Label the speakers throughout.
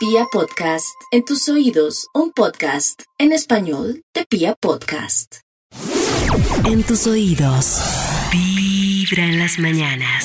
Speaker 1: Pia Podcast, en tus oídos, un podcast en español de Pia Podcast.
Speaker 2: En tus oídos. Vibra en las mañanas.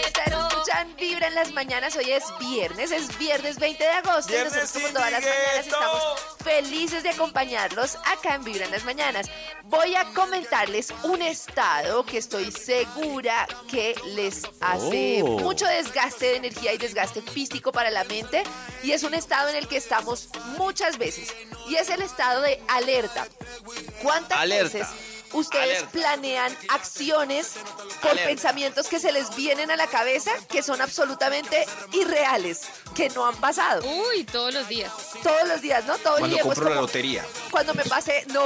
Speaker 3: en las mañanas. Hoy es viernes, es viernes 20 de agosto. y
Speaker 4: Viernes
Speaker 3: nosotros, como todas las mañanas, estamos felices de acompañarlos acá en Vibra en las mañanas. Voy a comentarles un estado que estoy segura que les hace
Speaker 5: Oh.
Speaker 3: mucho desgaste de energía y desgaste físico para la mente. Y es un estado en el que estamos muchas veces. Y es el estado de alerta. ¿Cuántas
Speaker 5: Alerta.
Speaker 3: veces ustedes
Speaker 5: Alerta.
Speaker 3: planean acciones por
Speaker 5: Alerta.
Speaker 3: pensamientos que se les vienen a la cabeza que son absolutamente irreales, que no han pasado?
Speaker 6: Uy, todos los días.
Speaker 3: Todos los días, ¿no? Todo el
Speaker 5: Cuando
Speaker 3: día.
Speaker 5: compro la lotería.
Speaker 3: Cuando me pase, no,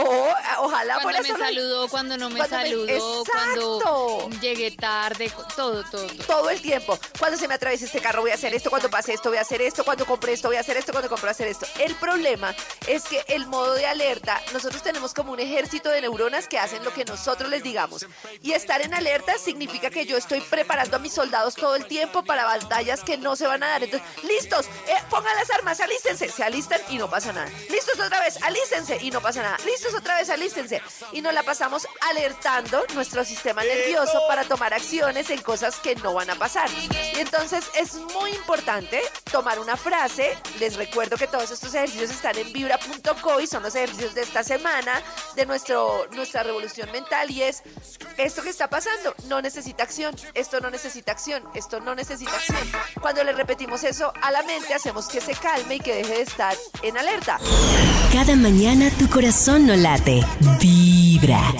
Speaker 3: ojalá
Speaker 6: Cuando me saludó, cuando no me
Speaker 3: Cuando me-
Speaker 6: saludó,
Speaker 3: Exacto.
Speaker 6: cuando llegué tarde, todo, todo, todo.
Speaker 3: todo el tiempo. Cuando se me atraviesa este carro voy a hacer esto, cuando pase esto voy a hacer esto, cuando compre esto voy a hacer esto, cuando a hacer esto. El problema es que el modo de alerta, nosotros tenemos como un ejército de neuronas que hacen lo que nosotros les digamos. Y estar en alerta significa que yo estoy preparando a mis soldados todo el tiempo para batallas que no se van a dar. Entonces, listos, eh, pongan las armas, alístense. Se alistan y no pasa nada. Listos otra vez, alístense y no pasa nada. Listos otra vez, alístense. Y nos la pasamos alertando nuestro sistema nervioso para tomar acciones en cosas que no van a pasar. Y entonces es muy importante tomar una frase. Les recuerdo que todos estos ejercicios están en vibra.co y son los ejercicios de esta semana de nuestro, nuestra revolución mental y es esto que está pasando no necesita acción, esto no necesita acción, esto no necesita acción. Cuando le repetimos eso a la mente hacemos que se calme y que deje de estar en alerta.
Speaker 2: Cada mañana tu corazón no late. Vibra.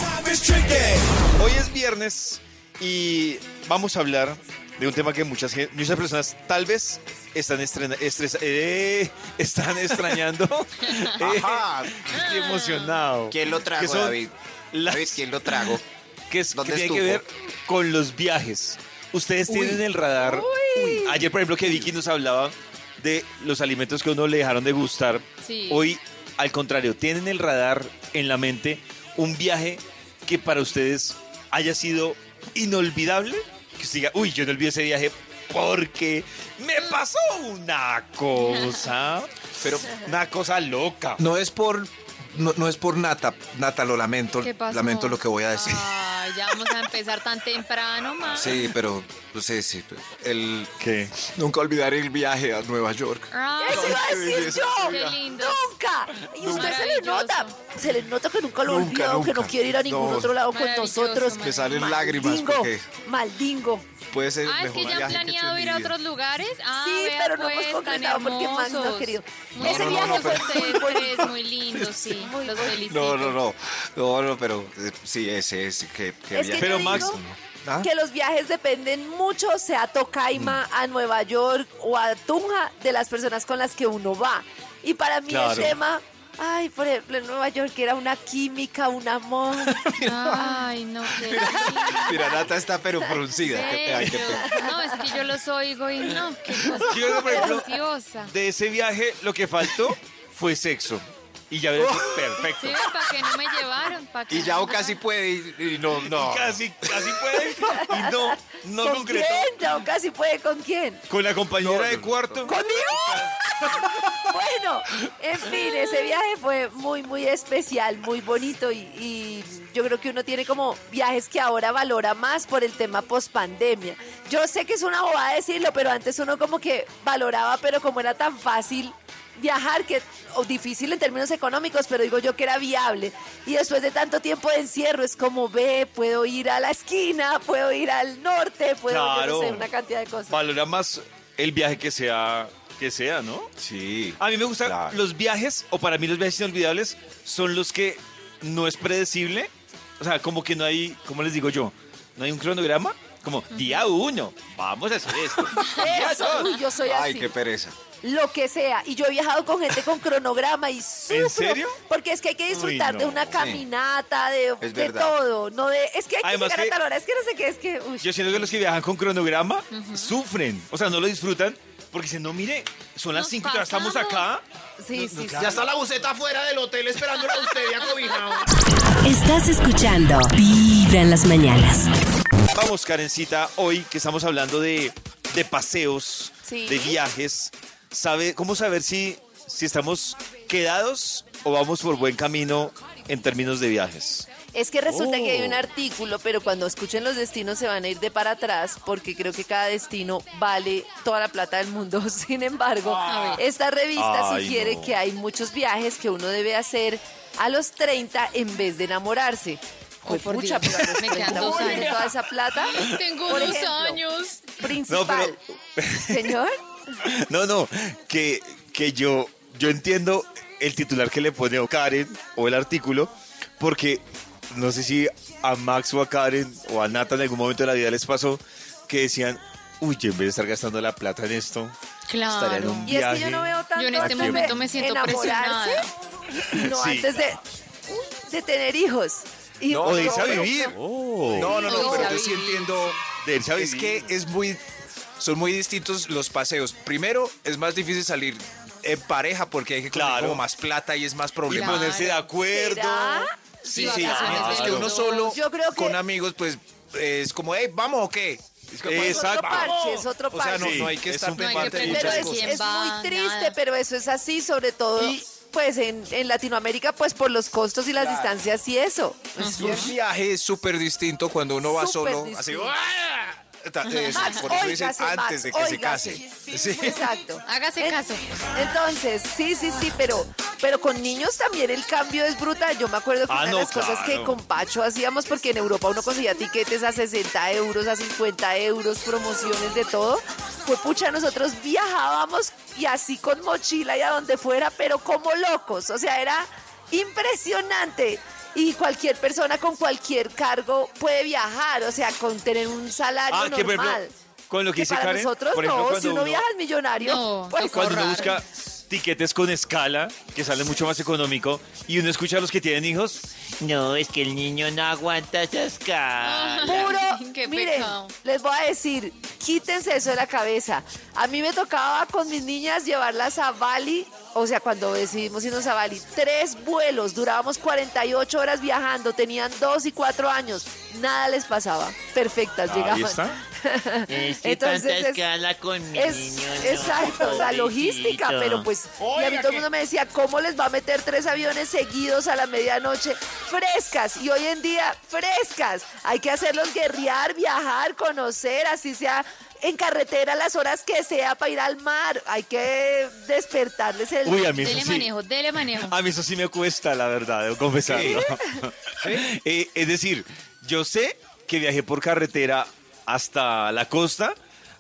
Speaker 5: Hoy es viernes y vamos a hablar de un tema que muchas, muchas personas tal vez están, estrena- estresa- eh, están extrañando. Eh,
Speaker 7: Ajá.
Speaker 5: estoy emocionado.
Speaker 7: ¿Quién lo
Speaker 5: Que
Speaker 7: trago,
Speaker 5: son
Speaker 7: David?
Speaker 5: Las-
Speaker 7: David, ¿quién lo trago?
Speaker 5: que, es, que
Speaker 7: ¿Dónde
Speaker 5: tiene que ver con los viajes. Ustedes tienen el radar. Ayer, por ejemplo, que Vicky nos hablaba de los alimentos que a uno le dejaron de gustar.
Speaker 6: Sí.
Speaker 5: Hoy, al contrario, tienen el radar en la mente un viaje que para ustedes haya sido inolvidable. Que usted diga, uy, yo no olvidé ese viaje porque me pasó una cosa.
Speaker 7: Pero
Speaker 5: Una cosa loca.
Speaker 7: no es por no, no es por Nata, Nata, lo lamento,
Speaker 6: ¿Qué pasó?
Speaker 7: lamento lo que voy a decir.
Speaker 6: Ay, ya vamos a empezar tan temprano, más.
Speaker 7: Sí, pero no sé, sí, el
Speaker 5: ¿Qué?
Speaker 7: nunca olvidaré el viaje a Nueva York.
Speaker 6: Ay,
Speaker 3: ¡Eso iba a
Speaker 7: qué
Speaker 3: decir yo!
Speaker 6: qué lindo.
Speaker 3: Y usted se le nota, se le nota que nunca lo
Speaker 7: Nunca,
Speaker 3: olvidó, que no
Speaker 7: nunca.
Speaker 3: quiere ir a ningún
Speaker 7: No.
Speaker 3: otro lado con
Speaker 6: Maravilloso,
Speaker 3: nosotros.
Speaker 7: Me salen lágrimas
Speaker 3: Maldingo,
Speaker 7: porque
Speaker 3: maldingo.
Speaker 7: puede ser el
Speaker 6: Ah, es
Speaker 7: mejor
Speaker 6: que ya han
Speaker 7: viaje que he hecho
Speaker 6: planeado
Speaker 7: en
Speaker 6: ir
Speaker 7: mi
Speaker 6: a
Speaker 7: vida.
Speaker 6: otros lugares. Ah,
Speaker 3: Sí,
Speaker 6: vea,
Speaker 3: pero no
Speaker 6: pues,
Speaker 3: hemos concretado
Speaker 6: tan
Speaker 3: porque Max no ha
Speaker 6: hermosos.
Speaker 3: querido.
Speaker 6: Muy
Speaker 3: Ese
Speaker 7: no,
Speaker 3: viaje
Speaker 7: no,
Speaker 3: fue
Speaker 6: ustedes
Speaker 3: muy
Speaker 6: tres, muy lindo, sí.
Speaker 3: Muy
Speaker 6: Los felicito.
Speaker 7: No, no, no, no, no, pero eh, sí, ese es que, que
Speaker 3: Es que
Speaker 7: viaje.
Speaker 5: Pero
Speaker 3: yo
Speaker 5: Max-
Speaker 3: digo
Speaker 7: ¿Ah?
Speaker 3: que los viajes dependen mucho, sea a Tocaima, a Nueva York o a Tunja, de las personas con las que uno va. Y para mí
Speaker 5: Claro.
Speaker 3: el tema, ay, por ejemplo, en Nueva York era una química, un amor.
Speaker 6: Ay, no, qué lindo.
Speaker 7: Mira, Nata está pero fruncida. Ay, qué.
Speaker 6: No, es que yo los oigo y no, qué cosa
Speaker 5: Yo, por ejemplo,
Speaker 6: preciosa.
Speaker 5: de ese viaje lo que faltó fue sexo. Y ya ves, perfecto.
Speaker 6: Sí, ¿para qué no me llevaron? ¿Pa' qué?
Speaker 7: Y Yao casi puede y, y no, no.
Speaker 5: Casi, casi puede. Y no, no
Speaker 3: ¿Con
Speaker 5: concretó.
Speaker 3: quién? Ya casi puede con quién.
Speaker 5: Con la compañera
Speaker 7: No,
Speaker 5: de
Speaker 7: no,
Speaker 5: cuarto.
Speaker 3: ¿Conmigo? Bueno, en fin, ese viaje fue muy, muy especial, muy bonito y, y yo creo que uno tiene como viajes que ahora valora más por el tema post pandemia. Yo sé que es una bobada decirlo, pero antes uno como que valoraba, pero como era tan fácil viajar que o difícil en términos económicos, pero digo yo que era viable. Y después de tanto tiempo de encierro es como ve, puedo ir a la esquina, puedo ir al norte, puedo yo no
Speaker 5: Claro.
Speaker 3: sé, una cantidad de cosas.
Speaker 5: Valora más el viaje que sea, que sea, ¿no?
Speaker 7: Sí.
Speaker 5: A mí me gustan
Speaker 7: Claro.
Speaker 5: los viajes, o para mí los viajes inolvidables, son los que no es predecible. O sea, como que no hay, ¿cómo les digo yo? No hay un cronograma. Como día uno, vamos a hacer esto.
Speaker 3: Eso, uy, yo soy
Speaker 7: Ay,
Speaker 3: así.
Speaker 7: qué pereza.
Speaker 3: Lo que sea. Y yo he viajado con gente con cronograma y sufro.
Speaker 5: serio?
Speaker 3: Porque es que hay que disfrutar
Speaker 5: Uy,
Speaker 3: de una caminata, de, de todo. No de, es que hay que
Speaker 5: Además
Speaker 3: llegar
Speaker 5: que-
Speaker 3: a tal hora, es que no sé qué, es que... uy.
Speaker 5: Yo siento que los que viajan con cronograma sufren. O sea, no lo disfrutan porque dicen, no, mire, son las
Speaker 6: Nos
Speaker 5: 5 y estamos acá.
Speaker 3: Sí, sí, sí.
Speaker 8: Ya está la buceta afuera del hotel esperándola a usted ya cobijado.
Speaker 2: Estás escuchando Vibra en las mañanas.
Speaker 5: Vamos, Karencita, hoy que estamos hablando de, de paseos,
Speaker 3: Sí.
Speaker 5: de viajes, ¿sabe cómo saber si, si estamos quedados o vamos por buen camino en términos de viajes?
Speaker 3: Es que resulta que hay un
Speaker 5: Oh.
Speaker 3: artículo, pero cuando escuchen los destinos se van a ir de para atrás porque creo que cada destino vale toda la plata del mundo. Sin embargo,
Speaker 6: A ver.
Speaker 3: esta revista
Speaker 5: Ay,
Speaker 3: sugiere
Speaker 5: no.
Speaker 3: que hay muchos viajes que uno debe hacer a los 30 en vez de enamorarse.
Speaker 6: Oh,
Speaker 3: Pues
Speaker 6: por
Speaker 3: pucha,
Speaker 6: Dios.
Speaker 3: pero a los
Speaker 6: Me quedan
Speaker 3: 30
Speaker 6: dos años.
Speaker 3: toda esa plata.
Speaker 6: Tengo
Speaker 3: Por
Speaker 6: dos
Speaker 3: ejemplo,
Speaker 6: años.
Speaker 3: Principal. Señor,
Speaker 5: No, no, que, que yo, yo entiendo el titular que le pone Karen o el artículo, porque no sé si a Max o a Karen o a Nata en algún momento de la vida les pasó que decían, uy, yo en vez de estar gastando la plata en esto, estaría en
Speaker 6: Claro.
Speaker 5: un
Speaker 3: y es que yo
Speaker 5: viaje.
Speaker 3: no veo tanto
Speaker 6: Yo en este momento me siento presionada.
Speaker 5: Sí.
Speaker 3: antes de, de tener hijos. Y
Speaker 7: No,
Speaker 5: O de irse a vivir.
Speaker 7: No, no, no,
Speaker 6: Sí,
Speaker 7: pero yo sí entiendo.
Speaker 5: De irse a
Speaker 7: Es que
Speaker 5: vivir.
Speaker 7: es muy. Son muy distintos los paseos. Primero, es más difícil salir en pareja porque hay que
Speaker 5: Claro.
Speaker 7: como más plata y es más
Speaker 5: Y
Speaker 7: problema.
Speaker 6: Claro.
Speaker 5: ponerse de acuerdo.
Speaker 3: ¿Será?
Speaker 7: Sí,
Speaker 6: Y
Speaker 7: sí, mientras que uno solo
Speaker 3: Yo creo que-
Speaker 7: con amigos, pues es como, hey, ¿vamos o qué? Es
Speaker 3: otro parche, es otro
Speaker 7: O sea, no,
Speaker 3: parche.
Speaker 5: Sí,
Speaker 7: no hay que
Speaker 5: es
Speaker 7: estar
Speaker 5: un
Speaker 6: No
Speaker 7: pendiente de muchas
Speaker 3: es,
Speaker 7: cosas.
Speaker 3: es muy triste,
Speaker 6: nada.
Speaker 3: pero eso es así, sobre todo, pues en, en Latinoamérica, pues por los costos y las distancias y eso.
Speaker 7: Y el viaje es súper distinto cuando uno va
Speaker 3: Súper
Speaker 7: solo.
Speaker 3: Distinto.
Speaker 7: ¡ah!
Speaker 3: Max,
Speaker 7: por eso dicen antes
Speaker 3: Max,
Speaker 7: de que se case. Sí.
Speaker 3: Exacto.
Speaker 6: Hágase caso.
Speaker 3: Entonces, sí, sí, sí, pero, pero con niños también el cambio es brutal. Yo me acuerdo que
Speaker 5: Ah,
Speaker 3: una
Speaker 5: no,
Speaker 3: de las cosas que con Pacho hacíamos, porque en Europa uno conseguía tiquetes a 60 euros, a 50 euros, promociones de todo, fue pucha, nosotros viajábamos y así con mochila y a donde fuera, pero como locos. O sea, era impresionante. Y cualquier persona con cualquier cargo puede viajar, o sea, con tener un salario
Speaker 5: Ah, que por ejemplo,
Speaker 3: normal.
Speaker 5: con lo que dice
Speaker 3: para
Speaker 5: Karen,
Speaker 3: nosotros
Speaker 5: por ejemplo,
Speaker 3: no,
Speaker 5: cuando
Speaker 3: si uno,
Speaker 5: uno-
Speaker 3: viaja al millonario,
Speaker 6: No,
Speaker 3: pues
Speaker 6: toca
Speaker 5: Cuando uno busca tiquetes con escala, que sale mucho más económico, y uno escucha a los que tienen hijos, no, es que el niño no aguanta esa escala.
Speaker 3: Puro,
Speaker 6: Qué
Speaker 3: miren,
Speaker 6: pecado.
Speaker 3: les voy a decir, quítense eso de la cabeza. A mí me tocaba con mis niñas llevarlas a Bali, o sea, cuando decidimos irnos a Bali, tres vuelos, durábamos 48 horas viajando, tenían dos y cuatro años, nada les pasaba, perfectas
Speaker 5: Ahí
Speaker 3: llegaban.
Speaker 5: está.
Speaker 9: Es que
Speaker 3: Entonces
Speaker 9: tanta
Speaker 3: es-
Speaker 9: con mi
Speaker 3: Es,
Speaker 9: niño. no,
Speaker 3: exacto, la logística, pero pues, y a mí todo el mundo me decía, ¿cómo les va a meter tres aviones seguidos a la medianoche? Frescas, y hoy en día, frescas. Hay que hacerlos guerrear, viajar, conocer, así sea en carretera las horas que sea para ir al mar. Hay que despertarles el...
Speaker 5: Uy, a mí eso
Speaker 6: Dele
Speaker 5: sí.
Speaker 6: manejo, dele manejo.
Speaker 5: A mí eso sí me cuesta, la verdad, debo confesarlo. Eh, es decir, yo sé que viajé por carretera hasta la costa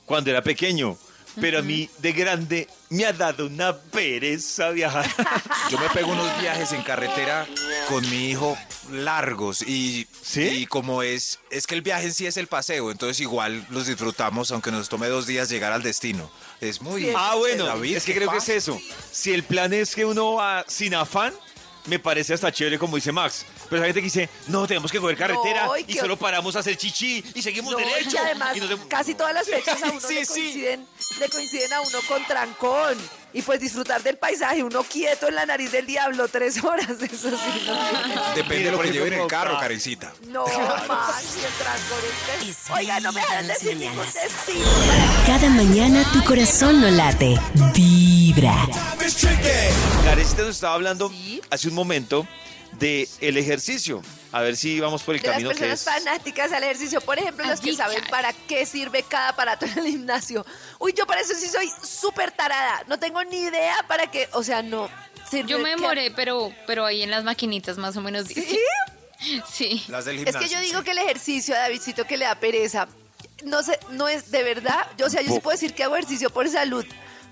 Speaker 5: cuando era pequeño, pero a mí de grande me ha dado una pereza viajar.
Speaker 7: Yo me pego unos viajes en carretera con mi hijo largos y,
Speaker 5: ¿Sí?
Speaker 7: y como es, es que el viaje en sí es el paseo, entonces igual los disfrutamos aunque nos tome dos días llegar al destino. Es muy...
Speaker 5: Ah, bueno,
Speaker 7: David,
Speaker 5: es que
Speaker 7: ¿qué
Speaker 5: creo que es eso. Si el plan es que uno va sin afán, me parece hasta chévere, como dice Max. Pero hay gente que dice, no, tenemos que coger carretera
Speaker 3: No, y
Speaker 5: solo paramos a hacer chichi y seguimos
Speaker 3: No,
Speaker 5: derecho.
Speaker 3: además
Speaker 5: Y nos de-
Speaker 3: casi todas las fechas a uno
Speaker 7: Sí,
Speaker 3: le,
Speaker 7: sí.
Speaker 3: coinciden, le coinciden a uno con trancón. Y pues disfrutar del paisaje, uno quieto en la nariz del diablo tres horas, eso sí. No,
Speaker 7: Depende de lo
Speaker 5: por
Speaker 7: que lleven en el carro,
Speaker 5: ah.
Speaker 7: Karencita.
Speaker 3: no más, el trancón es Oiga, no me dejan decir ningún destino.
Speaker 2: Cada mañana tu corazón no late. Vibra.
Speaker 5: Karencita nos estaba hablando
Speaker 3: Sí.
Speaker 5: hace un momento de el ejercicio. A ver si vamos por el
Speaker 3: De las
Speaker 5: camino que
Speaker 3: personas
Speaker 5: es.
Speaker 3: fanáticas al ejercicio, por ejemplo, los que saben para qué sirve cada aparato en el gimnasio. Uy, yo para eso sí soy súper tarada. No tengo ni idea para qué, o sea, no. sirve
Speaker 6: Yo me
Speaker 3: que-
Speaker 6: demoré, pero, pero ahí en las maquinitas más o menos.
Speaker 3: ¿Sí?
Speaker 6: Sí.
Speaker 7: Las del
Speaker 3: Es
Speaker 7: gimnasio.
Speaker 3: que yo digo
Speaker 7: sí.
Speaker 3: que el ejercicio, Davidcito, que le da pereza, no sé, no es de verdad. Yo, o sea, yo sí puedo decir que hago ejercicio por salud.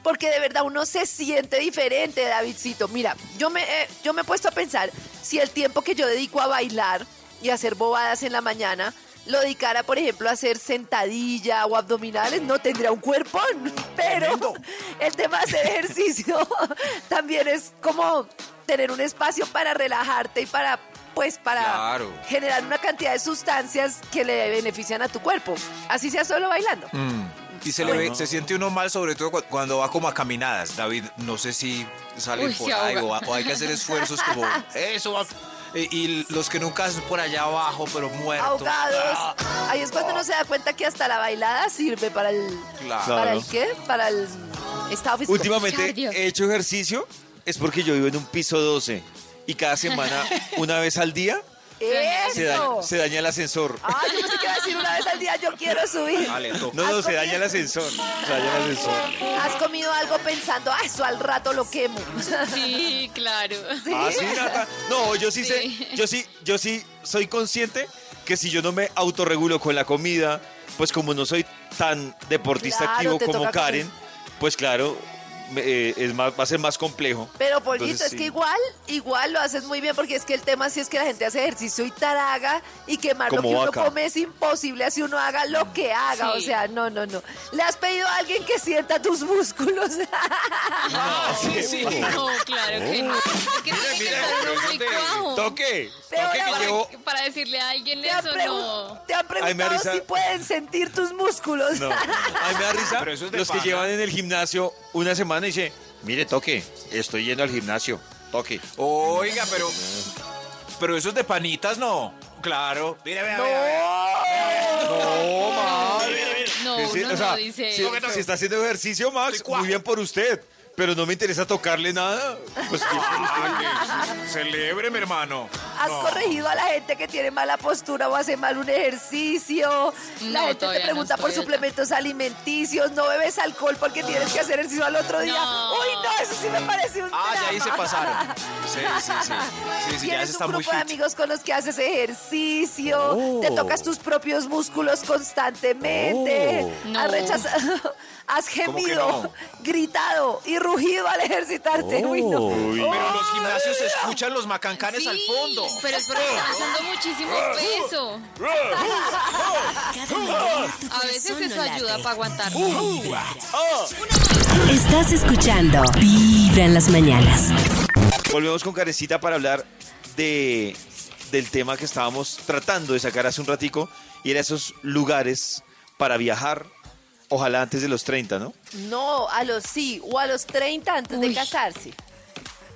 Speaker 3: Porque de verdad uno se siente diferente, Davidcito. Mira, yo me, eh, yo me he puesto a pensar si el tiempo que yo dedico a bailar y a hacer bobadas en la mañana lo dedicara, por ejemplo, a hacer sentadilla o abdominales, no tendría un cuerpo. Pero el tema de hacer ejercicio también es como tener un espacio para relajarte y para pues para
Speaker 7: Claro.
Speaker 3: generar una cantidad de sustancias que le benefician a tu cuerpo. Así sea solo bailando.
Speaker 7: Mm. Y se, le ve- se siente uno mal, sobre todo cu- cuando va como a caminadas. David, no sé si sale
Speaker 6: Uy,
Speaker 7: por
Speaker 6: se
Speaker 7: ahí
Speaker 6: ahoga.
Speaker 7: o, o hay que hacer esfuerzos como eso. va- Y, y los que nunca hacen por allá abajo, pero muertos.
Speaker 3: Ahogados.
Speaker 7: Ah,
Speaker 3: Ahí es cuando uno se da cuenta que hasta la bailada sirve para el
Speaker 7: claro.
Speaker 5: Claro.
Speaker 3: para el qué? Para el estado físico.
Speaker 5: Últimamente
Speaker 6: Cardio.
Speaker 5: he hecho ejercicio, es porque yo vivo en un piso 12 y cada semana, una vez al día, se daña,
Speaker 3: Eso.
Speaker 5: se daña el asensor.
Speaker 3: Ah, yo pensé que iba a decir una vez al día yo quiero subir.
Speaker 5: No, no,
Speaker 3: ¿Has
Speaker 5: se daña el ascensor. Se daña el ascensor.
Speaker 3: Has comido algo pensando, ah, eso al rato lo quemo.
Speaker 6: Sí, claro.
Speaker 5: Ah, sí, Nata. No, yo sí, sé, yo sí, yo sí soy consciente que si yo no me autorregulo con la comida, pues como no soy tan deportista
Speaker 3: Claro,
Speaker 5: activo como
Speaker 3: comer.
Speaker 5: Karen, pues claro, eh, es más, va a ser más complejo.
Speaker 3: Pero Pollito,
Speaker 5: Entonces,
Speaker 3: es
Speaker 5: sí.
Speaker 3: que igual, igual lo haces muy bien porque es que el tema sí es que la gente hace ejercicio y taraga y quemar lo que uno come es imposible así uno haga lo que haga.
Speaker 6: Sí.
Speaker 3: O sea, no, no, no. ¿Le has pedido a alguien que sienta tus músculos?
Speaker 7: sí, sí.
Speaker 6: No, claro que no. Es que tiene que estar uno muy cuajo.
Speaker 5: Toque, toque que
Speaker 3: ahora-
Speaker 5: llevo.
Speaker 6: Para decirle a alguien
Speaker 3: ¿Te han,
Speaker 6: eso, no.
Speaker 3: te han
Speaker 5: Ay,
Speaker 3: preguntado
Speaker 5: risa.
Speaker 3: si pueden sentir tus músculos?
Speaker 5: No, a mí me da risa
Speaker 7: Pero eso es de
Speaker 5: los que llevan en el gimnasio una semana y dice, mire, toque, estoy yendo al gimnasio, toque.
Speaker 7: Oiga, pero. Pero eso es de panitas, no. Claro. Mira, vea,
Speaker 3: No.
Speaker 7: vea.
Speaker 5: No.
Speaker 6: No,
Speaker 5: sí,
Speaker 6: uno
Speaker 5: o sea,
Speaker 6: no dice
Speaker 5: si,
Speaker 6: eso.
Speaker 5: si está haciendo ejercicio, Max, muy bien por usted. Pero no me interesa tocarle nada. Pues usted.
Speaker 7: Celebre, mi hermano.
Speaker 3: ¿Has
Speaker 7: No.
Speaker 3: corregido a la gente que tiene mala postura o hace mal un ejercicio? la
Speaker 6: No,
Speaker 3: gente te
Speaker 6: no
Speaker 3: pregunta por suplementos alimenticios, no bebes alcohol porque tienes que hacer ejercicio al otro día.
Speaker 6: No.
Speaker 3: Uy, no, eso sí me parece un
Speaker 7: Ah, ya ahí se pasaron. Sí, sí, sí. Sí, sí, ya
Speaker 3: Tienes
Speaker 7: está
Speaker 3: un
Speaker 7: muy
Speaker 3: grupo de amigos con los que haces ejercicio,
Speaker 5: Oh.
Speaker 3: te tocas tus propios músculos constantemente,
Speaker 5: Oh.
Speaker 3: Has rechazado, has
Speaker 7: ¿Cómo que
Speaker 3: gemido,
Speaker 7: no?
Speaker 3: gritado y rugido al ejercitarte. Uy, no.
Speaker 5: Uy.
Speaker 7: Pero los gimnasios se escuchan los macancanes
Speaker 6: Sí,
Speaker 7: al fondo.
Speaker 6: Pero es porque están usando muchísimo peso. A veces eso ayuda para aguantar.
Speaker 2: Estás escuchando Vibra en las mañanas.
Speaker 5: Volvemos con Carecita para hablar de, del tema que estábamos tratando de sacar hace un ratico y era esos lugares para viajar, ojalá antes de los 30, ¿no?
Speaker 3: No, a los sí, o a los 30 antes de casarse.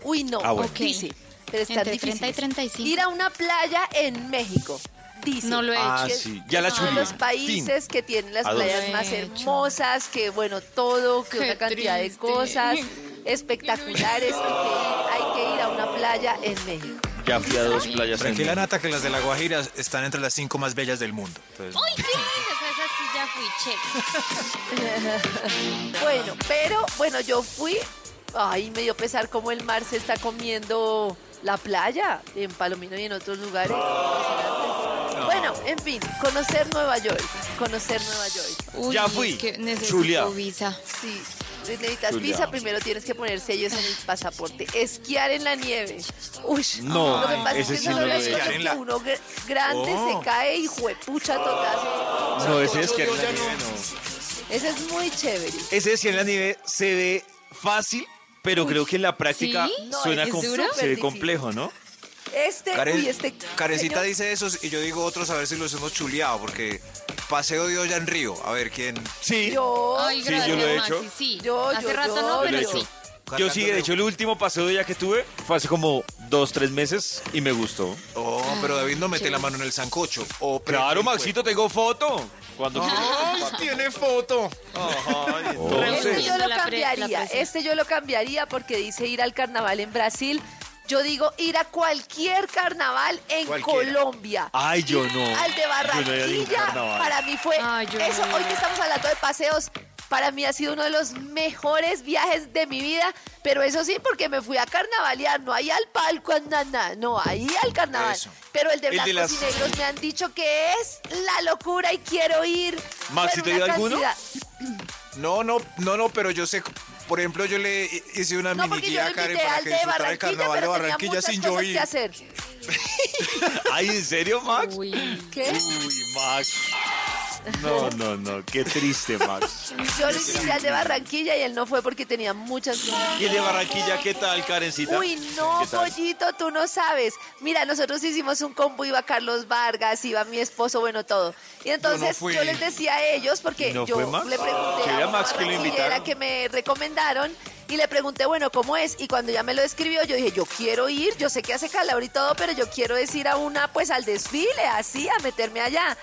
Speaker 3: Uy, no,
Speaker 5: Ah, bueno.
Speaker 6: Ok.
Speaker 3: dice. Pero está
Speaker 6: Entre
Speaker 3: difícil.
Speaker 6: 30 y 35.
Speaker 3: Ir a una playa en México. Dice.
Speaker 6: No lo he
Speaker 5: Ah,
Speaker 6: hecho.
Speaker 5: sí. Ya la
Speaker 3: de los países que tienen las playas más
Speaker 6: he
Speaker 3: hermosas, que bueno, todo, que
Speaker 6: Qué
Speaker 3: una cantidad de cosas espectaculares hay que ir a una playa en México.
Speaker 5: Ya fui a dos playas en
Speaker 7: Tranquila, Nata, que las de La Guajira están entre las cinco más bellas del mundo. Entonces,
Speaker 6: ¡Ay, qué lindas! Esa sí ya fui, check.
Speaker 3: Bueno, pero bueno, yo fui. Ay, me dio pesar como el mar se está comiendo la playa en Palomino y en otros lugares. Bueno, en fin, conocer Nueva York. Conocer Nueva York.
Speaker 6: Uy,
Speaker 5: Ya
Speaker 6: es
Speaker 5: fui.
Speaker 6: que necesito
Speaker 5: Chulia.
Speaker 6: visa.
Speaker 3: Sí, necesitas
Speaker 5: Julia.
Speaker 3: visa, primero tienes que poner sellos en el pasaporte. Esquiar en la nieve. Uy,
Speaker 5: No,
Speaker 3: lo que pasa
Speaker 5: ese
Speaker 3: es que
Speaker 5: sí
Speaker 3: no lo
Speaker 7: En la-
Speaker 3: uno gr- grande
Speaker 7: Oh.
Speaker 3: se cae y juepucha total.
Speaker 5: No, ese es que en la nieve no.
Speaker 3: Ese es muy chévere.
Speaker 5: Ese de en la nieve se ve fácil, pero creo que en la práctica suena se complejo, ¿no?
Speaker 3: Este,
Speaker 7: Care-
Speaker 3: uy, este.
Speaker 7: Carecita
Speaker 3: señor-
Speaker 7: dice eso y yo digo otros a ver si los hemos chuleado, porque paseo de olla en río. A ver quién.
Speaker 5: Sí.
Speaker 3: Yo,
Speaker 6: Ay,
Speaker 5: Sí, yo lo he
Speaker 6: Maxi,
Speaker 5: hecho.
Speaker 6: Sí,
Speaker 3: Yo,
Speaker 6: Hace
Speaker 3: yo,
Speaker 6: rato
Speaker 3: yo,
Speaker 6: no, pero
Speaker 5: he hecho.
Speaker 6: sí.
Speaker 5: Yo sí, de hecho, el último paseo de ya que tuve fue hace como dos, tres meses y me gustó.
Speaker 7: Oh, pero David no mete la mano en el sancocho. O prende
Speaker 5: Claro, Maxito, tengo foto. Cuando.
Speaker 7: ¡Ay, tiene foto!
Speaker 5: Ajá, y
Speaker 3: Este yo lo
Speaker 6: La pre- la
Speaker 3: cambiaría.
Speaker 6: presión.
Speaker 3: Este yo lo cambiaría porque dice ir al carnaval en Brasil. Yo digo ir a cualquier carnaval en
Speaker 7: Cualquiera.
Speaker 3: Colombia.
Speaker 5: Ay, yo no.
Speaker 3: Al de
Speaker 5: Yo no
Speaker 3: Barranquilla,
Speaker 5: carnaval.
Speaker 3: para mí fue.
Speaker 6: Ay, yo no
Speaker 3: eso, hoy que estamos hablando de paseos, para mí ha sido uno de los mejores viajes de mi vida. Pero eso sí, porque me fui a carnavalear, no ahí al palco, na, na, no, ahí al carnaval.
Speaker 7: Eso.
Speaker 3: Pero el de
Speaker 5: El de
Speaker 3: blancos
Speaker 5: las-
Speaker 3: y negros me han dicho que es la locura y quiero ir.
Speaker 5: Maxi, ¿te
Speaker 3: una
Speaker 5: alguno?
Speaker 7: No, no, no, no, pero yo sé. Por ejemplo, yo le hice una
Speaker 3: No,
Speaker 7: mini guía a Karen para
Speaker 3: al
Speaker 7: que disfrutara el carnaval de Barranquilla sin yo ir.
Speaker 3: hacer.
Speaker 5: Ay, ¿en serio, Max?
Speaker 6: Uy.
Speaker 3: ¿Qué?
Speaker 5: Uy, Max. No, no, no. Qué triste, Max.
Speaker 3: Yo lo invité al de Barranquilla y él no fue porque tenía muchas cosas.
Speaker 5: ¿Y el de Barranquilla qué tal, Karencita?
Speaker 3: Uy, no, pollito, tú no sabes. Mira, nosotros hicimos un combo, iba Carlos Vargas, iba mi esposo, bueno, todo. Y entonces yo les decía a ellos, porque
Speaker 5: ¿Y no
Speaker 3: yo
Speaker 5: fue Max?
Speaker 3: le pregunté a
Speaker 5: Max que lo
Speaker 3: una
Speaker 5: invitaron.
Speaker 3: barranquillera que me recomendaron y le pregunté, bueno, ¿cómo es? Y cuando ya me lo escribió, yo dije, yo quiero ir, yo sé que hace calor y todo, pero yo quiero es ir a una, pues al desfile, así, a meterme allá.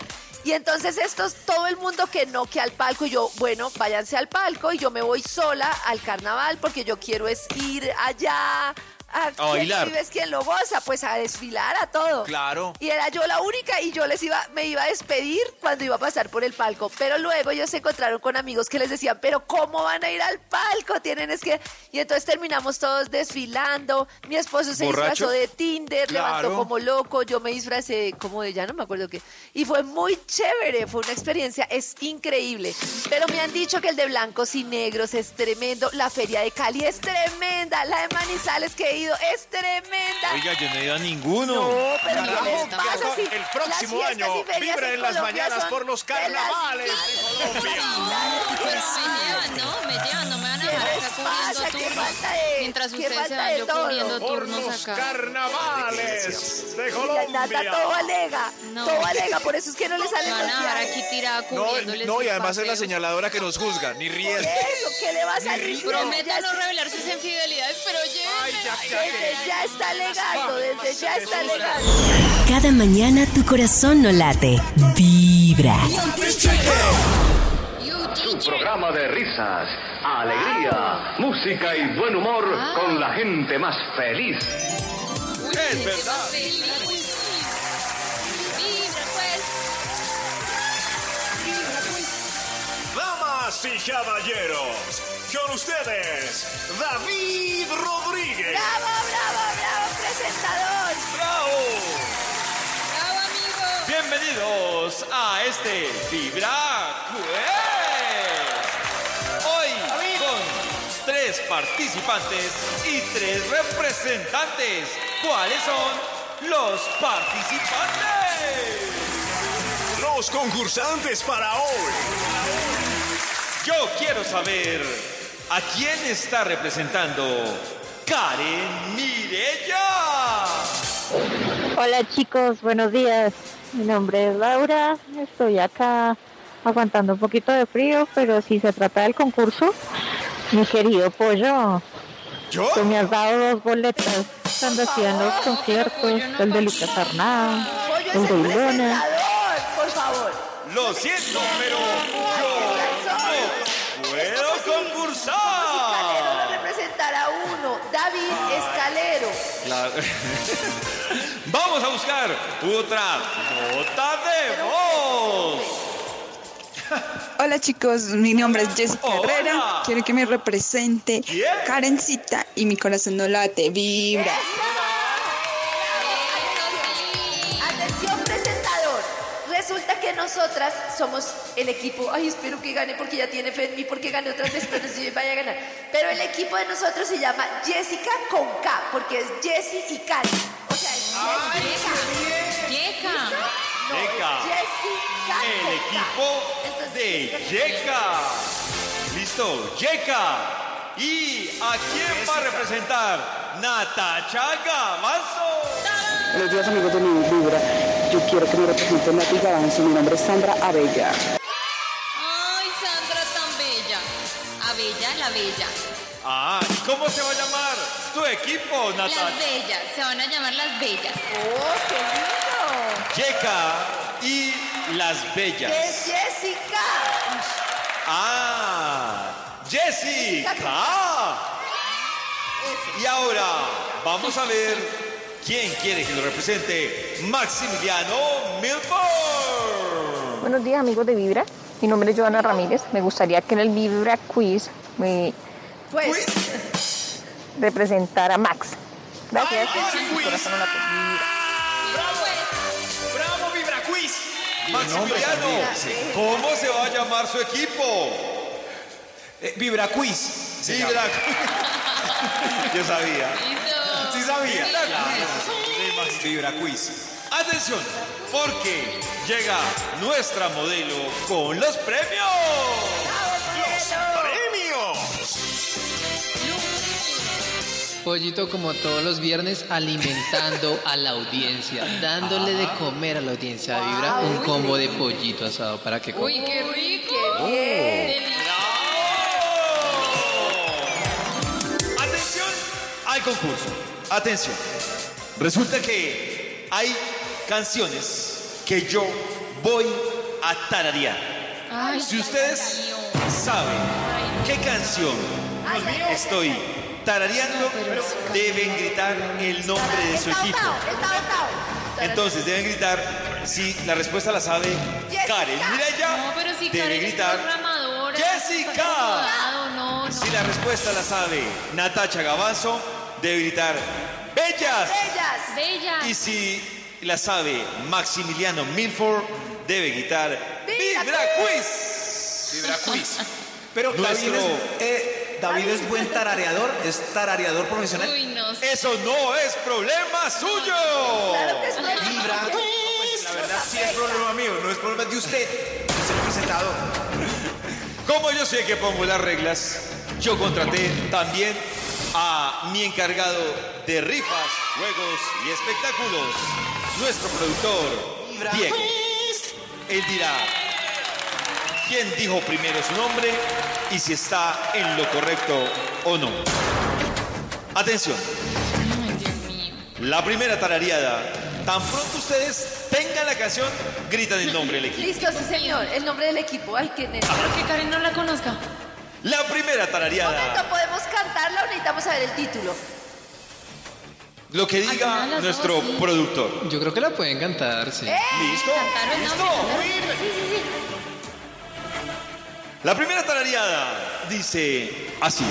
Speaker 3: Y entonces estos, todo el mundo que no, que al palco, y yo, bueno, váyanse al palco y yo me voy sola al carnaval porque yo quiero es ir allá a,
Speaker 5: A bailar.
Speaker 3: ¿Quién lo goza? Pues a desfilar, a todo.
Speaker 7: Claro.
Speaker 3: Y era yo la única y yo les iba, me iba a despedir cuando iba a pasar por el palco. Pero luego ellos se encontraron con amigos que les decían, pero ¿cómo van a ir al palco? Tienen es que... Y entonces terminamos todos desfilando. Mi esposo se disfrazó de Tinder, levantó como loco. Yo me disfracé como de ya no me acuerdo qué. Y fue muy chévere, fue una experiencia, es increíble. Pero me han dicho que el de blancos y negros es tremendo. La feria de Cali es tremenda. La de Manizales que ido es tremenda.
Speaker 5: Oiga, yo no he ido a ninguno.
Speaker 3: No, pero ¿qué
Speaker 8: Carajo,
Speaker 3: les pasa si
Speaker 8: el próximo
Speaker 3: las
Speaker 8: año vibra en las
Speaker 3: Colombia
Speaker 8: mañanas
Speaker 3: son
Speaker 8: por los carnavales de Colombia.
Speaker 6: Pero me llevan, ¿no? Me llevan, no me van a
Speaker 3: ¿Qué
Speaker 6: dejar acá
Speaker 3: pasa?
Speaker 6: cubriendo
Speaker 3: ¿Qué
Speaker 6: turnos. Mientras
Speaker 3: qué
Speaker 6: ustedes se van yo cubriendo
Speaker 8: Por
Speaker 6: turnos
Speaker 8: los
Speaker 6: acá.
Speaker 8: carnavales de
Speaker 3: Mira, Nata, todo
Speaker 8: Colombia.
Speaker 3: alega,
Speaker 6: No.
Speaker 3: todo alega, por eso es que no le salen
Speaker 6: van
Speaker 3: los viajes.
Speaker 6: aquí tirada
Speaker 7: No,
Speaker 6: cubriéndoles
Speaker 7: no, y además es la señaladora que nos juzga, ni riesgo.
Speaker 3: eso, ¿qué le va a salir?
Speaker 6: Prometo no revelar sus infidelidades, pero llévenme.
Speaker 3: Desde ya está alegando, desde ya está alegando.
Speaker 2: Cada mañana tu corazón no late. Vibra.
Speaker 6: Teacher.
Speaker 10: programa de risas, alegría, música y buen humor con la gente más feliz.
Speaker 5: Es verdad.
Speaker 6: Pues.
Speaker 8: Damas y caballeros, con ustedes, David Rodríguez.
Speaker 3: ¡Bravo, bravo, bravo, presentador!
Speaker 5: ¡Bravo!
Speaker 6: Bravo, amigo.
Speaker 5: Bienvenidos a este Vibra Quiz. Hoy con tres participantes y tres representantes. ¿Cuáles son los participantes?
Speaker 8: Los concursantes para hoy.
Speaker 5: Yo quiero saber a quién está representando Karen Mirella.
Speaker 11: Hola chicos, buenos días. Mi nombre es Laura. Estoy acá aguantando un poquito de frío, pero si se trata del concurso, mi querido pollo,
Speaker 5: ¿Yo?
Speaker 11: tú me has dado dos boletas cuando hacían los conciertos, el de Lucas
Speaker 3: es
Speaker 11: el de Ilona.
Speaker 3: por favor.
Speaker 5: Lo siento, pero buscar otra nota de voz.
Speaker 12: Hola chicos, mi nombre es Jessica
Speaker 5: Hola.
Speaker 12: Herrera. Quiero que me represente
Speaker 5: ¿Quién?
Speaker 12: Karencita y mi corazón no late, vibra.
Speaker 3: Atención, presentador. Resulta que nosotras somos el equipo. Ay, espero que gane porque ya tiene fe en mí, porque gane otras veces, pero si vaya a ganar. Pero el equipo de nosotros se llama Jessica con K, porque es Jessie y Karen. Jessica.
Speaker 6: Yeca.
Speaker 3: No,
Speaker 5: Yeca.
Speaker 3: Jessica
Speaker 5: El equipo
Speaker 3: Entonces,
Speaker 5: de Yeka. Listo, Yeka. ¿Y a quién va a representar? Natacha Gavanzo.
Speaker 13: Buenos días amigos de mi Vibra. Yo quiero que me representen Nati Gavanzo. Mi nombre es Sandra Abella.
Speaker 6: Ay, Sandra tan bella. A Bella, la Bella.
Speaker 5: Ah, ¿y cómo se va a llamar tu equipo,
Speaker 6: Las
Speaker 5: Natacha?
Speaker 6: Bellas. Se van a llamar las Bellas.
Speaker 3: ¡Oh, qué lindo!
Speaker 5: Yeka y Las Bellas.
Speaker 3: Es Jessica.
Speaker 5: Ah, Jessica. Y ahora vamos a ver quién quiere que lo represente Maximiliano Milford.
Speaker 11: Buenos días amigos de Vibra. Mi nombre es Joana Ramírez. Me gustaría que en el Vibra Quiz me
Speaker 3: pues,
Speaker 11: pues. Representar a Max. Gracias.
Speaker 8: ¡Bravo! ¡Bravo, VibraQuiz!
Speaker 5: Maximiliano, ¿cómo se va a llamar su equipo?
Speaker 7: Eh,
Speaker 5: VibraQuiz.
Speaker 7: Sí,
Speaker 5: VibraQuiz. Yo sabía.
Speaker 7: Sí sabía. VibraQuiz.
Speaker 5: Atención, porque llega nuestra modelo con los premios.
Speaker 14: Pollito como todos los viernes alimentando a la audiencia, dándole de comer a la audiencia de Vibra un combo de pollito asado para que coman.
Speaker 6: Uy, qué rico.
Speaker 3: Qué bien.
Speaker 6: Delicioso.
Speaker 5: Atención al concurso. Atención. Resulta que hay canciones que yo voy a tararear.
Speaker 6: Ay,
Speaker 5: Si ustedes saben qué canción estoy tarareando, deben gritar el nombre de su equipo.
Speaker 3: Tao, el Tao Tao.
Speaker 5: Entonces deben gritar si la respuesta la sabe. Karen Mirella.
Speaker 6: No, pero si
Speaker 5: debe gritar
Speaker 6: programadora.
Speaker 5: Jessica. Si la respuesta la sabe Natacha Gavanzo, debe gritar Bellas.
Speaker 3: Bellas.
Speaker 6: Bella.
Speaker 5: Y si la sabe Maximiliano Milford, debe gritar
Speaker 3: Vibra
Speaker 5: Vibra Quiz.
Speaker 7: Vibra quiz. Pero
Speaker 5: Nuestro-
Speaker 7: eh, David es buen tarareador, es tarareador profesional.
Speaker 6: Uy, no.
Speaker 5: Eso no es problema suyo.
Speaker 3: Claro que es problema.
Speaker 7: Vibra. Pues la verdad sí es problema mío, no es problema de usted, es el presentador.
Speaker 5: Como yo sé que pongo las reglas, yo contraté también a mi encargado de rifas, juegos y espectáculos, nuestro productor, Diego. Él dirá quién dijo primero su nombre y si está en lo correcto o no. Atención,
Speaker 6: Ay, Dios mío.
Speaker 5: la primera tarareada. Tan pronto ustedes tengan la canción, gritan el nombre del equipo.
Speaker 3: Listo, sí, señor. El nombre del equipo. Ay, qué nervio.
Speaker 6: Porque Karen no la conozca.
Speaker 5: La primera
Speaker 3: Un
Speaker 5: tarareada.
Speaker 3: momento, ¿podemos cantarla o necesitamos saber el título?
Speaker 5: Lo que diga nuestro
Speaker 6: dos, sí.
Speaker 5: productor.
Speaker 14: Yo creo que la pueden cantar, sí.
Speaker 3: ¡Eh!
Speaker 5: ¿Listo? ¿Listo?
Speaker 6: cantaron. Sí, sí, sí.
Speaker 5: La primera tarareada dice así.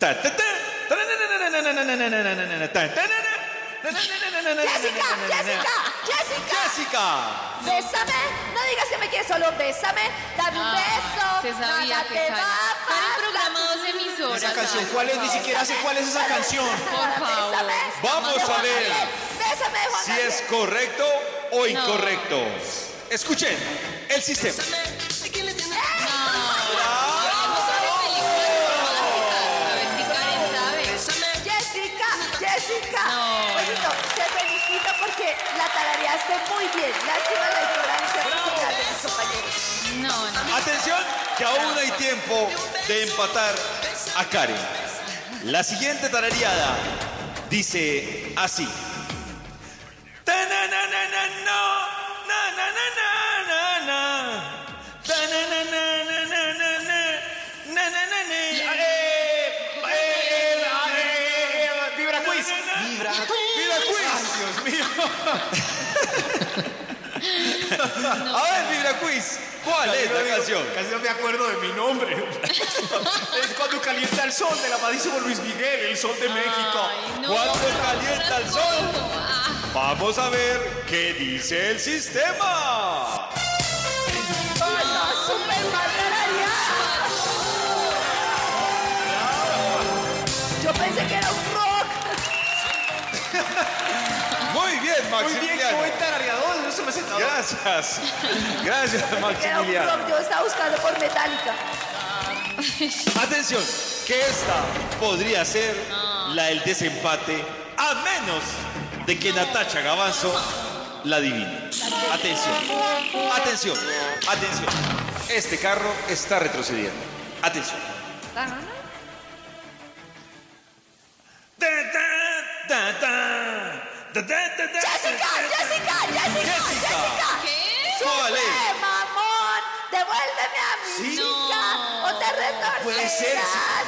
Speaker 3: Jessica, Jessica, Jessica.
Speaker 5: Jessica.
Speaker 3: Bésame. No digas que me quieres solo. Bésame. Dame un beso.
Speaker 6: Se sabía que
Speaker 3: va a pasar.
Speaker 6: programados emisoras.
Speaker 7: Esa canción, ¿cuál es? Ni siquiera sé cuál es esa canción.
Speaker 6: Por favor.
Speaker 5: Vamos a ver
Speaker 3: bésame, Juan
Speaker 5: si es correcto o incorrecto. Escuchen el sistema.
Speaker 3: La tarareaste muy bien. Lástima la ignorancia musical de mis compañeros.
Speaker 6: No, no.
Speaker 5: Atención, que aún hay tiempo de empatar a Karen. La siguiente tarareada dice así.
Speaker 7: Mío.
Speaker 5: A ver, Vibra Quiz, ¿cuál es la canción?
Speaker 8: Casi no me acuerdo de mi nombre. es cuando calienta el sol del amadísimo Luis Miguel, el sol de México.
Speaker 6: No,
Speaker 5: ¿Cuándo
Speaker 6: pero
Speaker 5: calienta el sol?
Speaker 6: Ah,
Speaker 5: Vamos a ver qué dice el sistema. Muy bien,
Speaker 7: Muy bien,
Speaker 5: Maximiliano.
Speaker 7: buen tarareador, eso me sentado.
Speaker 5: Gracias. Gracias, Maximiliano.
Speaker 3: Yo estaba buscando por Metallica.
Speaker 5: Atención, que esta podría ser la del desempate, a menos de que Natacha Gavanzo la adivine. Atención, atención, atención. Este carro está retrocediendo. Atención.
Speaker 3: devuélveme a mi ¿Sí? o te retorcerás.
Speaker 7: Puede ser.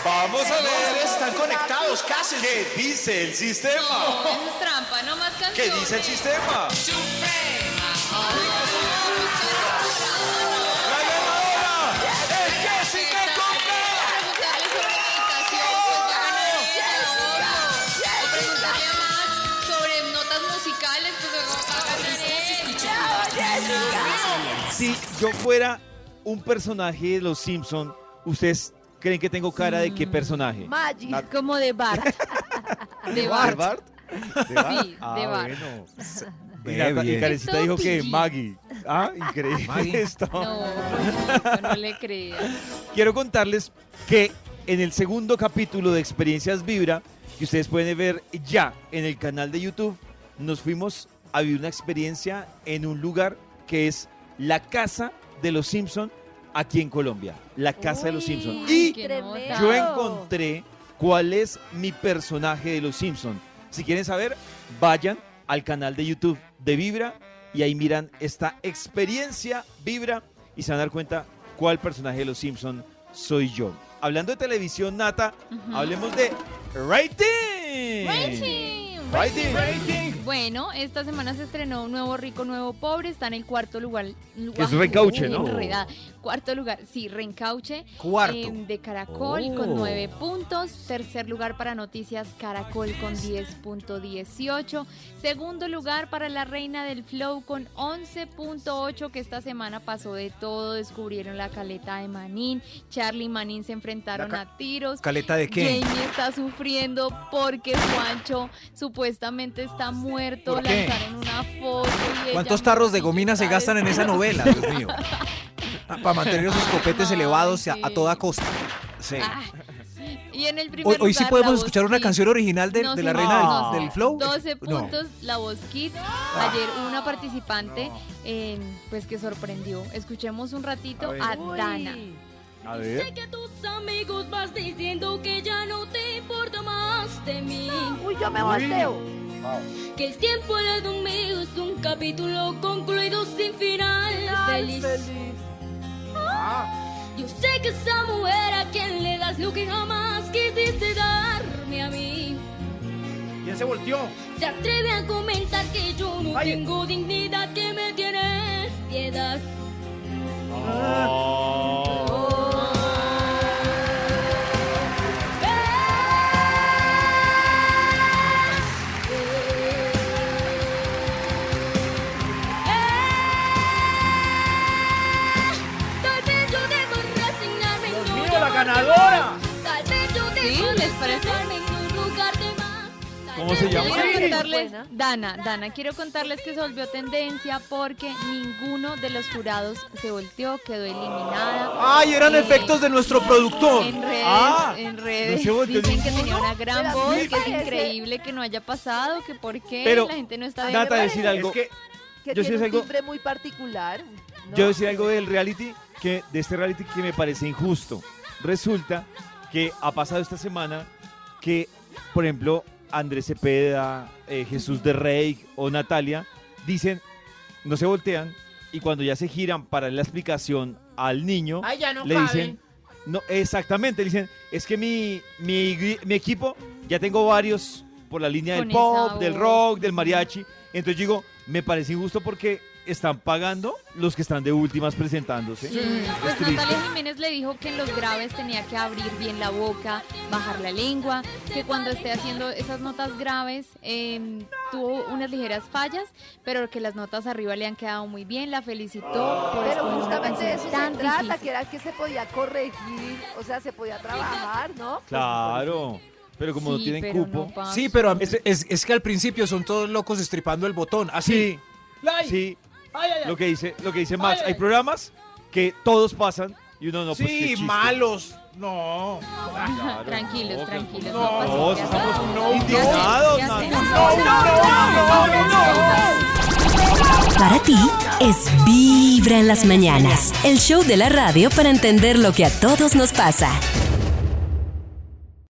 Speaker 5: Vamos a ver,
Speaker 7: están conectados casi.
Speaker 5: ¿Qué dice el sistema?
Speaker 6: No, eso es trampa, no más canciones.
Speaker 5: ¿Qué dice el sistema? Si yo fuera un personaje de Los Simpson, ¿ustedes creen que tengo cara de qué personaje?
Speaker 3: Maggi.
Speaker 5: Nat-
Speaker 6: Como de Bart. De
Speaker 5: ¿De
Speaker 6: Bart.
Speaker 5: Bart? ¿De Bart?
Speaker 6: Sí,
Speaker 5: Ah,
Speaker 6: de Bart.
Speaker 5: bueno. Y,
Speaker 7: Ve
Speaker 5: Nata- y
Speaker 7: bien.
Speaker 5: Karencita
Speaker 6: Es
Speaker 5: dijo
Speaker 6: todo
Speaker 5: que. Maggie. Ah, increíble
Speaker 7: Maggie.
Speaker 5: esto.
Speaker 6: No, no le creas.
Speaker 5: Quiero contarles que en el segundo capítulo de Experiencias Vibra, que ustedes pueden ver ya en el canal de YouTube, nos fuimos a vivir una experiencia en un lugar que es la casa de los Simpson aquí en Colombia. La casa de los Simpson. Y yo encontré cuál es mi personaje de los Simpson. Si quieren saber, vayan al canal de YouTube de Vibra y ahí miran esta experiencia Vibra y se van a dar cuenta cuál personaje de los Simpson soy yo. Hablando de televisión, Nata, hablemos de rating.
Speaker 6: Rating.
Speaker 5: Rating.
Speaker 6: Bueno, esta semana se estrenó un nuevo rico, nuevo pobre. Está en el cuarto lugar.
Speaker 5: Que es Reencauche, ¿no?
Speaker 6: Enredada. Cuarto lugar, sí, Reencauche.
Speaker 7: Cuarto.
Speaker 6: em, de Caracol
Speaker 5: Oh.
Speaker 6: con 9 puntos. Tercer lugar para Noticias Caracol con 10.18. Segundo lugar para La Reina del Flow con 11.8, que esta semana pasó de todo. Descubrieron la caleta de Manín. Charlie y Manín se enfrentaron a tiros.
Speaker 7: ¿Caleta de qué?
Speaker 6: Jamie está sufriendo porque Juancho supuestamente está muerto. Lanzaron una foto. y ella
Speaker 7: ¿Cuántos tarros de gomina se gastan en esa novela, Dios mío? Ah, Para mantener esos copetes
Speaker 6: No,
Speaker 7: elevados a, a
Speaker 6: sí.
Speaker 7: toda costa. Sí.
Speaker 6: Ah, Y en el
Speaker 7: Hoy,
Speaker 6: primer
Speaker 7: hoy sí
Speaker 6: lugar,
Speaker 7: podemos escuchar una canción original de,
Speaker 6: No,
Speaker 7: de la
Speaker 6: señor,
Speaker 7: reina
Speaker 6: no,
Speaker 7: del, del flow.
Speaker 6: 12
Speaker 7: No.
Speaker 6: puntos la voz Kids. Ayer una participante en, pues que sorprendió. Escuchemos un ratito
Speaker 5: A ver.
Speaker 6: a. Dana.
Speaker 5: A ver.
Speaker 15: Sé que tus amigos vas diciendo que ya no te importa más de mí.
Speaker 3: Uy, yo me volteo.
Speaker 15: Que el tiempo era conmigo es un capítulo concluido sin final feliz. Yo sé que esa mujer a quien le das lo que jamás quisiste darme a mí.
Speaker 8: ¿Quién se volteó?
Speaker 15: Se atreve a comentar que yo no
Speaker 8: Ay.
Speaker 15: tengo dignidad, que me tienes piedad. Tal
Speaker 8: ganadora!
Speaker 6: ¿Sí? ¿Les parece?
Speaker 15: no
Speaker 5: ¿Cómo se llama?
Speaker 6: Quiero contarles. Dana, Dana, quiero contarles que se volvió tendencia porque ninguno de los jurados se volteó, quedó eliminada.
Speaker 7: ¡Ay, eran
Speaker 6: Eh,
Speaker 7: efectos de nuestro productor!
Speaker 6: En redes,
Speaker 5: Ah,
Speaker 6: en
Speaker 5: no
Speaker 6: redes
Speaker 5: se volteó
Speaker 6: dicen que tenía una gran voz, que es increíble que no haya pasado, que por qué
Speaker 5: Pero,
Speaker 6: la gente no está de
Speaker 5: Nata, decir algo.
Speaker 8: Es que
Speaker 3: Que
Speaker 5: Yo
Speaker 3: tiene un
Speaker 5: algo-
Speaker 3: timbre muy particular. ¿no?
Speaker 5: Yo decía algo del reality, que de este reality que me parece injusto. Resulta que ha pasado esta semana que, por ejemplo, Andrés Cepeda, eh, Jesús de Rey o Natalia dicen, no se voltean y cuando ya se giran para la explicación al niño,
Speaker 8: Ay, ya no
Speaker 5: le
Speaker 8: caben.
Speaker 5: dicen, no, exactamente, le dicen, es que mi, mi, mi equipo ya tengo varios por la línea del
Speaker 6: Con
Speaker 5: pop, del rock, del mariachi. Entonces digo, me parece injusto porque están pagando los que están de últimas presentándose.
Speaker 6: Pues
Speaker 5: Es triste.
Speaker 6: Natalia Jiménez le dijo que en los graves tenía que abrir bien la boca, bajar la lengua, que cuando esté haciendo esas notas graves em, tuvo unas ligeras fallas, pero que las notas arriba le han quedado muy bien, la felicitó por
Speaker 3: Pero justamente de eso
Speaker 6: tan
Speaker 3: se trata,
Speaker 6: difícil.
Speaker 3: que era que se podía corregir, o sea, se podía trabajar, ¿no?
Speaker 5: Claro, pero como no tienen
Speaker 6: pero
Speaker 5: cupo.
Speaker 6: no.
Speaker 7: Sí, pero a- es, es que al principio son todos locos estripando el botón. Así.
Speaker 5: Sí,
Speaker 8: Ay,
Speaker 5: sí,
Speaker 8: ay, ay, ay.
Speaker 5: lo que dice, lo que dice Max,
Speaker 8: Ay,
Speaker 5: hay
Speaker 8: ay.
Speaker 5: programas que todos pasan y uno no, pues
Speaker 8: sí, malos. No.
Speaker 5: Claro,
Speaker 6: tranquilos,
Speaker 5: no,
Speaker 6: tranquilos.
Speaker 8: no,
Speaker 6: No,
Speaker 5: No,
Speaker 8: no,
Speaker 5: indignados,
Speaker 6: ¿Qué
Speaker 5: Nata.
Speaker 6: hacemos?
Speaker 2: Para ti es Vibra en las mañanas, el show de la radio para entender lo que a todos nos pasa.